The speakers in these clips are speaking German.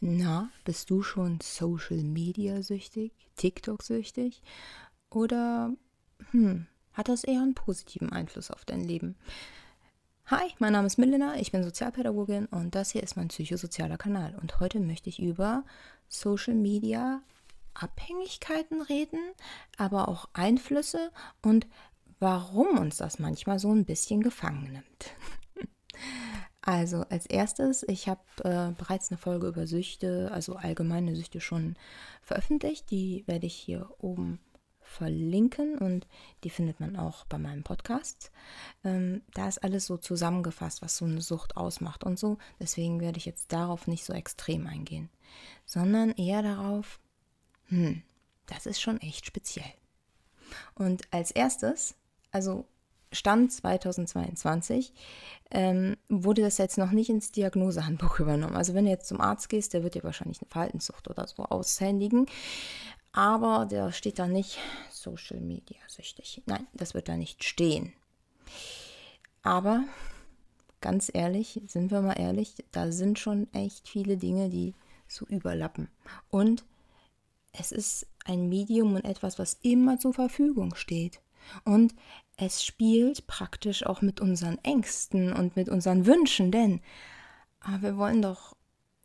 Na, bist du schon Social Media süchtig, TikTok süchtig? Oder hm, hat das eher einen positiven Einfluss auf dein Leben? Hi, mein Name ist Milena, ich bin Sozialpädagogin und das hier ist mein psychosozialer Kanal. Und heute möchte ich über Social Media Abhängigkeiten reden, aber auch Einflüsse und warum uns das manchmal so ein bisschen gefangen nimmt. Also als erstes, ich habe äh, bereits eine Folge über Süchte, also allgemeine Süchte schon veröffentlicht. Die werde ich hier oben verlinken und die findet man auch bei meinem Podcast. Ähm, da ist alles so zusammengefasst, was so eine Sucht ausmacht und so. Deswegen werde ich jetzt darauf nicht so extrem eingehen, sondern eher darauf, hm, das ist schon echt speziell. Und als erstes, also Stand 2022 ähm, wurde das jetzt noch nicht ins Diagnosehandbuch übernommen. Also wenn du jetzt zum Arzt gehst, der wird dir wahrscheinlich eine Verhaltenssucht oder so aushändigen. Aber der steht da nicht Social Media süchtig. Nein, das wird da nicht stehen. Aber ganz ehrlich, sind wir mal ehrlich, da sind schon echt viele Dinge, die so überlappen. Und es ist ein Medium und etwas, was immer zur Verfügung steht. Und es spielt praktisch auch mit unseren Ängsten und mit unseren Wünschen, denn aber wir wollen doch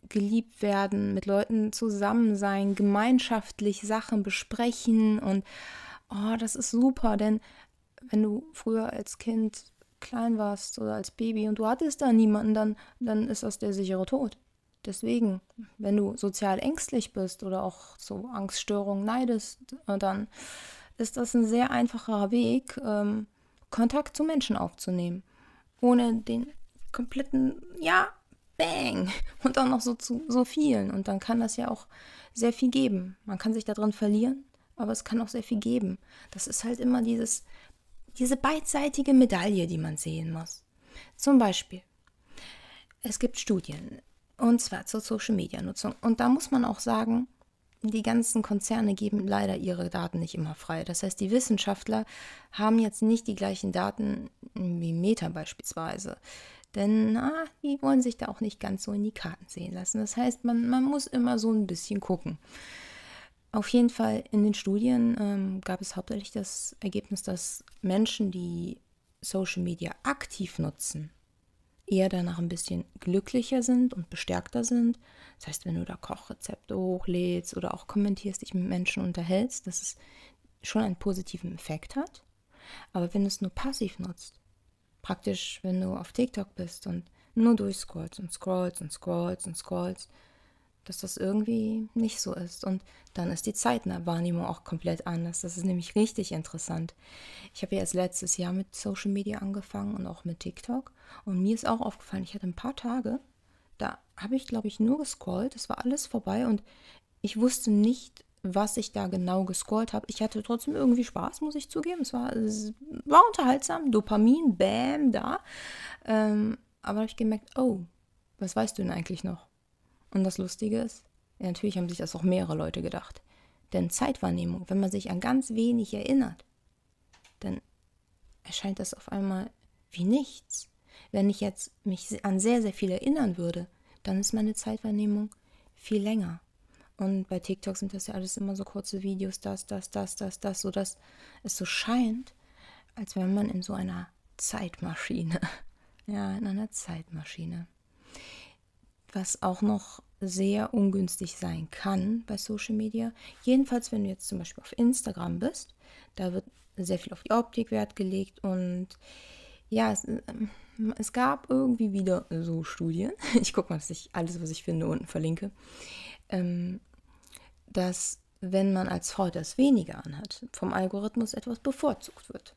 geliebt werden, mit Leuten zusammen sein, gemeinschaftlich Sachen besprechen und oh, das ist super, denn wenn du früher als Kind klein warst oder als Baby und du hattest da niemanden, dann, dann ist das der sichere Tod. Deswegen, wenn du sozial ängstlich bist oder auch so Angststörungen neidest, dann ist das ein sehr einfacher Weg, ähm, Kontakt zu Menschen aufzunehmen. Ohne den kompletten, ja, Bang! Und auch noch so zu so vielen. Und dann kann das ja auch sehr viel geben. Man kann sich darin verlieren, aber es kann auch sehr viel geben. Das ist halt immer dieses, diese beidseitige Medaille, die man sehen muss. Zum Beispiel, es gibt Studien, und zwar zur Social-Media-Nutzung. Und da muss man auch sagen, die ganzen Konzerne geben leider ihre Daten nicht immer frei. Das heißt, die Wissenschaftler haben jetzt nicht die gleichen Daten wie Meta beispielsweise. Denn na, die wollen sich da auch nicht ganz so in die Karten sehen lassen. Das heißt, man, man muss immer so ein bisschen gucken. Auf jeden Fall in den Studien ähm, gab es hauptsächlich das Ergebnis, dass Menschen, die Social Media aktiv nutzen, eher danach ein bisschen glücklicher sind und bestärkter sind. Das heißt, wenn du da Kochrezepte hochlädst oder auch kommentierst, dich mit Menschen unterhältst, dass es schon einen positiven Effekt hat. Aber wenn du es nur passiv nutzt, praktisch wenn du auf TikTok bist und nur durchscrollst und scrollst und scrollst und scrollst, dass das irgendwie nicht so ist. Und dann ist die Zeitwahrnehmung auch komplett anders. Das ist nämlich richtig interessant. Ich habe ja erst letztes Jahr mit Social Media angefangen und auch mit TikTok. Und mir ist auch aufgefallen, ich hatte ein paar Tage, da habe ich, glaube ich, nur gescrollt. Es war alles vorbei und ich wusste nicht, was ich da genau gescrollt habe. Ich hatte trotzdem irgendwie Spaß, muss ich zugeben. Es war, es war unterhaltsam. Dopamin, bam, da. Ähm, aber habe ich gemerkt, oh, was weißt du denn eigentlich noch? Und das Lustige ist, ja, natürlich haben sich das auch mehrere Leute gedacht. Denn Zeitwahrnehmung, wenn man sich an ganz wenig erinnert, dann erscheint das auf einmal wie nichts. Wenn ich jetzt mich an sehr, sehr viel erinnern würde, dann ist meine Zeitwahrnehmung viel länger. Und bei TikTok sind das ja alles immer so kurze Videos, das, das, das, das, das, so dass es so scheint, als wäre man in so einer Zeitmaschine. Ja, in einer Zeitmaschine was auch noch sehr ungünstig sein kann bei Social Media. Jedenfalls, wenn du jetzt zum Beispiel auf Instagram bist, da wird sehr viel auf die Optik Wert gelegt und ja, es, ähm, es gab irgendwie wieder so Studien. Ich gucke mal, dass ich alles, was ich finde, unten verlinke. Ähm, dass wenn man als Frau das weniger anhat, vom Algorithmus etwas bevorzugt wird.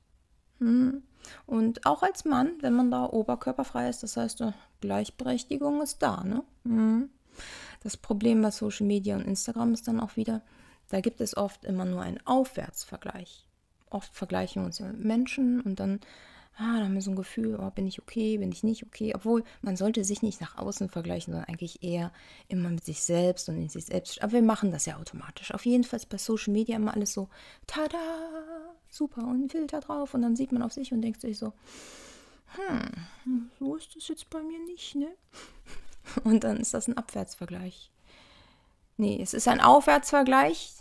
Hm. Und auch als Mann, wenn man da oberkörperfrei ist, das heißt, äh, Gleichberechtigung ist da. Ne? Hm. Das Problem bei Social Media und Instagram ist dann auch wieder, da gibt es oft immer nur einen Aufwärtsvergleich. Oft vergleichen wir uns mit Menschen und dann ah, da haben wir so ein Gefühl, oh, bin ich okay, bin ich nicht okay. Obwohl, man sollte sich nicht nach außen vergleichen, sondern eigentlich eher immer mit sich selbst und in sich selbst. Aber wir machen das ja automatisch. Auf jeden Fall ist bei Social Media immer alles so, tada, super, und ein Filter drauf. Und dann sieht man auf sich und denkt sich so, hm, so ist das jetzt bei mir nicht, ne? Und dann ist das ein Abwärtsvergleich. Nee, es ist ein Aufwärtsvergleich,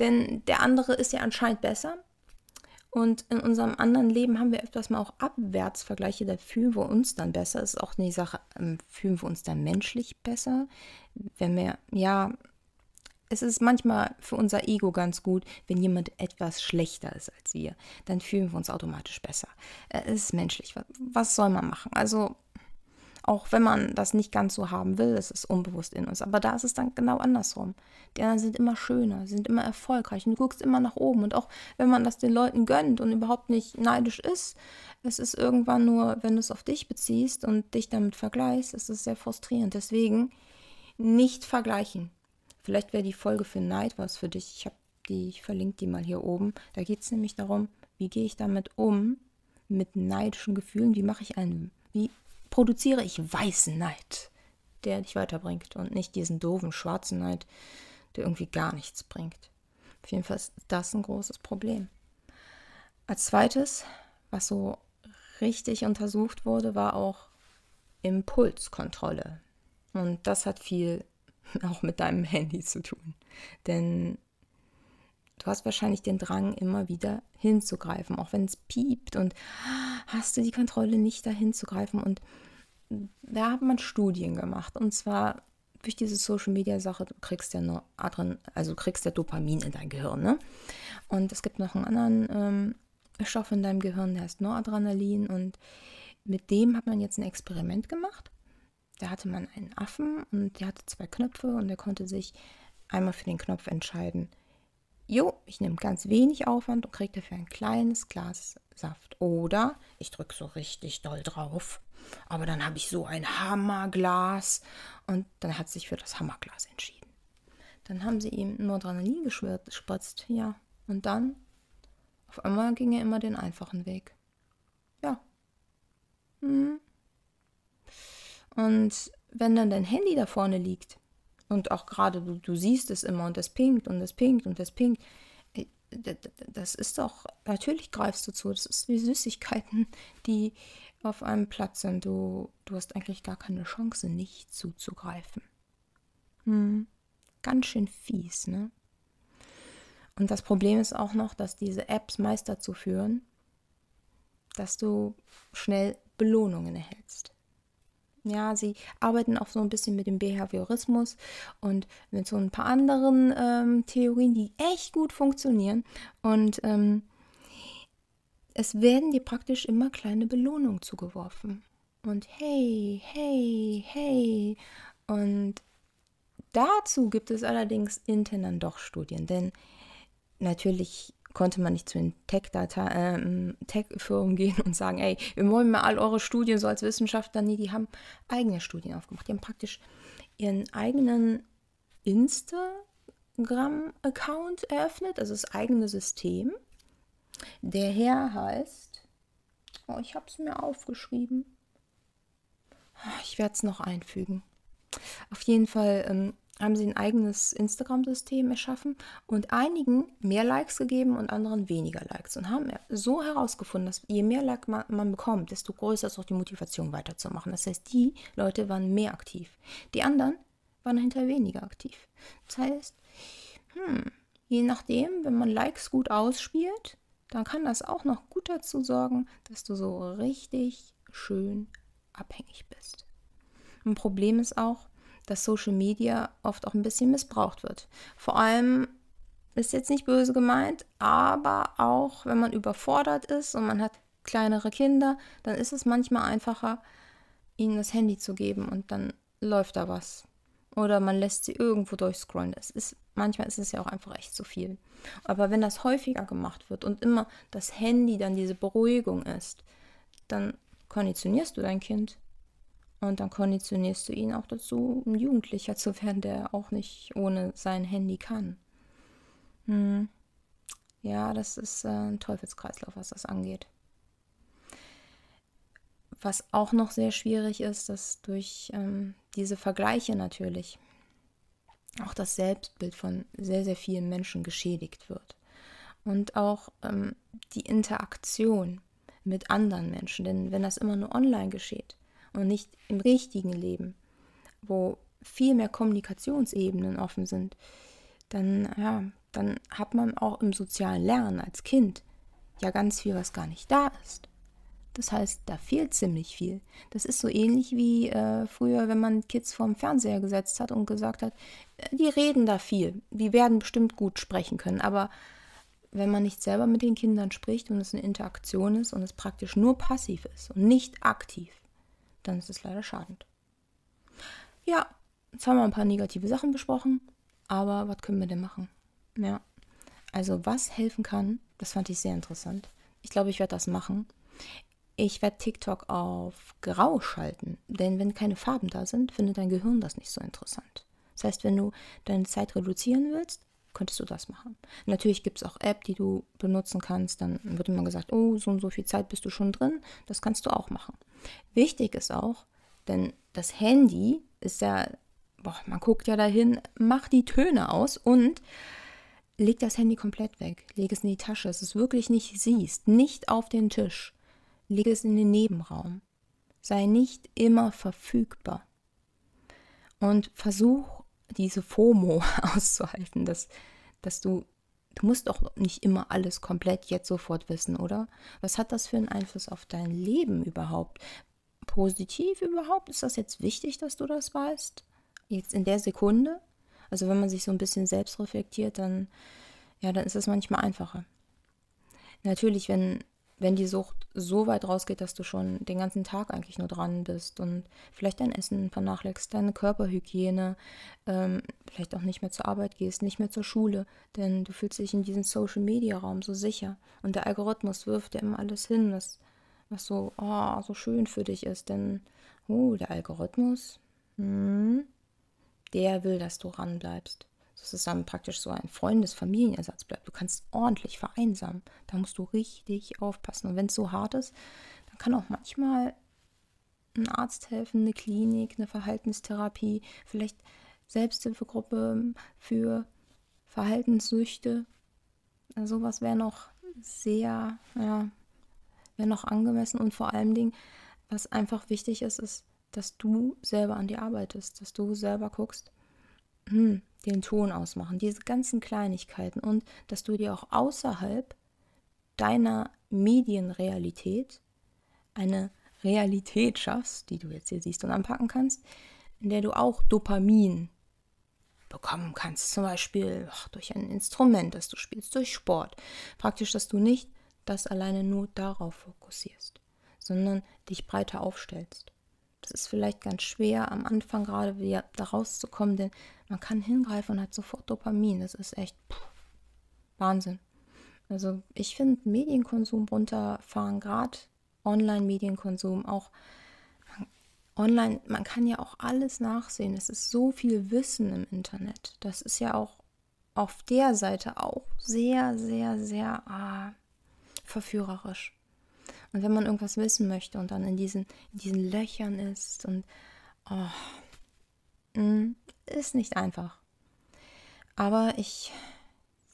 denn der andere ist ja anscheinend besser. Und in unserem anderen Leben haben wir öfters mal auch Abwärtsvergleiche, da fühlen wir uns dann besser. Das ist auch eine Sache, ähm, fühlen wir uns dann menschlich besser, wenn wir, ja, es ist manchmal für unser Ego ganz gut, wenn jemand etwas schlechter ist als wir. Dann fühlen wir uns automatisch besser. Äh, es ist menschlich. Was soll man machen? Also, auch wenn man das nicht ganz so haben will, es ist unbewusst in uns. Aber da ist es dann genau andersrum. Die anderen sind immer schöner, sind immer erfolgreich und du guckst immer nach oben. Und auch wenn man das den Leuten gönnt und überhaupt nicht neidisch ist, es ist irgendwann nur, wenn du es auf dich beziehst und dich damit vergleichst, ist es sehr frustrierend. Deswegen nicht vergleichen. Vielleicht wäre die Folge für Neid was für dich. Ich habe die, ich verlinke die mal hier oben. Da geht es nämlich darum, wie gehe ich damit um, mit neidischen Gefühlen, wie mache ich einen, wie produziere ich weißen Neid, der dich weiterbringt und nicht diesen doofen schwarzen Neid, der irgendwie gar nichts bringt. Auf jeden Fall ist das ein großes Problem. Als zweites, was so richtig untersucht wurde, war auch Impulskontrolle. Und das hat viel auch mit deinem Handy zu tun. Denn du hast wahrscheinlich den Drang, immer wieder hinzugreifen, auch wenn es piept und hast du die Kontrolle nicht, da hinzugreifen. Und da hat man Studien gemacht. Und zwar durch diese Social Media Sache, du kriegst ja nur Adren, also kriegst ja Dopamin in dein Gehirn, ne? Und es gibt noch einen anderen ähm, Stoff in deinem Gehirn, der heißt Noradrenalin. Und mit dem hat man jetzt ein Experiment gemacht da hatte man einen Affen und der hatte zwei Knöpfe und der konnte sich einmal für den Knopf entscheiden. Jo, ich nehme ganz wenig Aufwand und kriege dafür ein kleines Glas Saft. Oder ich drücke so richtig doll drauf, aber dann habe ich so ein Hammerglas und dann hat sich für das Hammerglas entschieden. Dann haben sie ihm Nordranalin gespritzt, ja. Und dann, auf einmal ging er immer den einfachen Weg. Ja. Hm. Und wenn dann dein Handy da vorne liegt und auch gerade du, du siehst es immer und es pinkt und es pinkt und es pinkt, äh, das ist doch, natürlich greifst du zu, das ist wie Süßigkeiten, die auf einem Platz sind. Du, du hast eigentlich gar keine Chance, nicht zuzugreifen. Hm. Ganz schön fies, ne? Und das Problem ist auch noch, dass diese Apps meist dazu führen, dass du schnell Belohnungen erhältst. Ja, sie arbeiten auch so ein bisschen mit dem Behaviorismus und mit so ein paar anderen ähm, Theorien, die echt gut funktionieren. Und ähm, es werden dir praktisch immer kleine Belohnungen zugeworfen. Und hey, hey, hey. Und dazu gibt es allerdings intern dann doch Studien, denn natürlich konnte man nicht zu den Tech-Firmen äh, Tech gehen und sagen, ey, wir wollen mal all eure Studien so als Wissenschaftler. Nee, die haben eigene Studien aufgemacht. Die haben praktisch ihren eigenen Instagram-Account eröffnet, also das eigene System. Der Herr heißt, oh, ich habe es mir aufgeschrieben. Ich werde es noch einfügen. Auf jeden Fall ähm, haben sie ein eigenes Instagram-System erschaffen und einigen mehr Likes gegeben und anderen weniger Likes und haben so herausgefunden, dass je mehr Likes man, man, bekommt, desto größer ist auch die Motivation weiterzumachen. Das heißt, die Leute waren mehr aktiv. Die anderen waren dahinter weniger aktiv. Das heißt, hm, je nachdem, wenn man Likes gut ausspielt, dann kann das auch noch gut dazu sorgen, dass du so richtig schön abhängig bist. Ein Problem ist auch, dass Social Media oft auch ein bisschen missbraucht wird. Vor allem ist jetzt nicht böse gemeint, aber auch wenn man überfordert ist und man hat kleinere Kinder, dann ist es manchmal einfacher, ihnen das Handy zu geben und dann läuft da was. Oder man lässt sie irgendwo durchscrollen. Es ist, manchmal ist es ja auch einfach echt zu viel. Aber wenn das häufiger gemacht wird und immer das Handy dann diese Beruhigung ist, dann konditionierst du dein Kind und dann konditionierst du ihn auch dazu, ein Jugendlicher zu werden, der auch nicht ohne sein Handy kann. Hm. Ja, das ist äh, ein Teufelskreislauf, was das angeht. Was auch noch sehr schwierig ist, dass durch ähm, diese Vergleiche natürlich auch das Selbstbild von sehr, sehr vielen Menschen geschädigt wird. Und auch ähm, die Interaktion mit anderen Menschen. Denn wenn das immer nur online geschieht, und nicht im richtigen Leben, wo viel mehr Kommunikationsebenen offen sind, dann, ja, dann hat man auch im sozialen Lernen als Kind ja ganz viel, was gar nicht da ist. Das heißt, da fehlt ziemlich viel. Das ist so ähnlich wie äh, früher, wenn man Kids vorm Fernseher gesetzt hat und gesagt hat, äh, die reden da viel, die werden bestimmt gut sprechen können. Aber wenn man nicht selber mit den Kindern spricht und es eine Interaktion ist und es praktisch nur passiv ist und nicht aktiv, dann ist es leider schadend. Ja, jetzt haben wir ein paar negative Sachen besprochen, aber was können wir denn machen? Ja, also was helfen kann, das fand ich sehr interessant. Ich glaube, ich werde das machen. Ich werde TikTok auf grau schalten, denn wenn keine Farben da sind, findet dein Gehirn das nicht so interessant. Das heißt, wenn du deine Zeit reduzieren willst, könntest du das machen. Natürlich gibt es auch App, die du benutzen kannst. Dann wird immer gesagt, oh, so und so viel Zeit bist du schon drin. Das kannst du auch machen. Wichtig ist auch, denn das Handy ist ja, boah, man guckt ja dahin, mach die Töne aus und leg das Handy komplett weg. Leg es in die Tasche, dass du es wirklich nicht siehst. Nicht auf den Tisch. Leg es in den Nebenraum. Sei nicht immer verfügbar. Und versuch diese FOMO auszuhalten, dass, dass du, du musst doch nicht immer alles komplett jetzt sofort wissen, oder? Was hat das für einen Einfluss auf dein Leben überhaupt? Positiv überhaupt? Ist das jetzt wichtig, dass du das weißt? Jetzt in der Sekunde? Also wenn man sich so ein bisschen selbst reflektiert, dann, ja, dann ist es manchmal einfacher. Natürlich, wenn wenn die Sucht so weit rausgeht, dass du schon den ganzen Tag eigentlich nur dran bist und vielleicht dein Essen vernachlässigst, deine Körperhygiene, ähm, vielleicht auch nicht mehr zur Arbeit gehst, nicht mehr zur Schule, denn du fühlst dich in diesem Social-Media-Raum so sicher und der Algorithmus wirft dir immer alles hin, was, was so, oh, so schön für dich ist, denn, oh, der Algorithmus, hm, der will, dass du ranbleibst dass es dann praktisch so ein Freundes-Familienersatz bleibt. Du kannst ordentlich vereinsamen. Da musst du richtig aufpassen. Und wenn es so hart ist, dann kann auch manchmal ein Arzt helfen, eine Klinik, eine Verhaltenstherapie, vielleicht Selbsthilfegruppe für Verhaltenssüchte. Also sowas wäre noch sehr, ja, wäre noch angemessen und vor allem Dingen, was einfach wichtig ist, ist, dass du selber an dir arbeitest, dass du selber guckst, den Ton ausmachen, diese ganzen Kleinigkeiten und dass du dir auch außerhalb deiner Medienrealität eine Realität schaffst, die du jetzt hier siehst und anpacken kannst, in der du auch Dopamin bekommen kannst. Zum Beispiel ach, durch ein Instrument, das du spielst, durch Sport. Praktisch, dass du nicht das alleine nur darauf fokussierst, sondern dich breiter aufstellst. Das ist vielleicht ganz schwer am Anfang gerade wieder da rauszukommen, denn man kann hingreifen und hat sofort Dopamin. Das ist echt pff, Wahnsinn. Also ich finde Medienkonsum runterfahren, gerade Online-Medienkonsum, auch online, man kann ja auch alles nachsehen. Es ist so viel Wissen im Internet. Das ist ja auch auf der Seite auch sehr, sehr, sehr ah, verführerisch. Und wenn man irgendwas wissen möchte und dann in diesen, in diesen Löchern ist und oh, mm, ist nicht einfach. Aber ich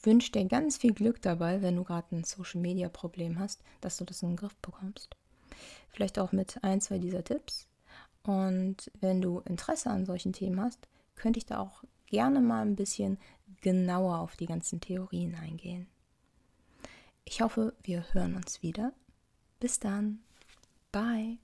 wünsche dir ganz viel Glück dabei, wenn du gerade ein Social Media Problem hast, dass du das in den Griff bekommst. Vielleicht auch mit ein, zwei dieser Tipps. Und wenn du Interesse an solchen Themen hast, könnte ich da auch gerne mal ein bisschen genauer auf die ganzen Theorien eingehen. Ich hoffe, wir hören uns wieder bis dann. Bye.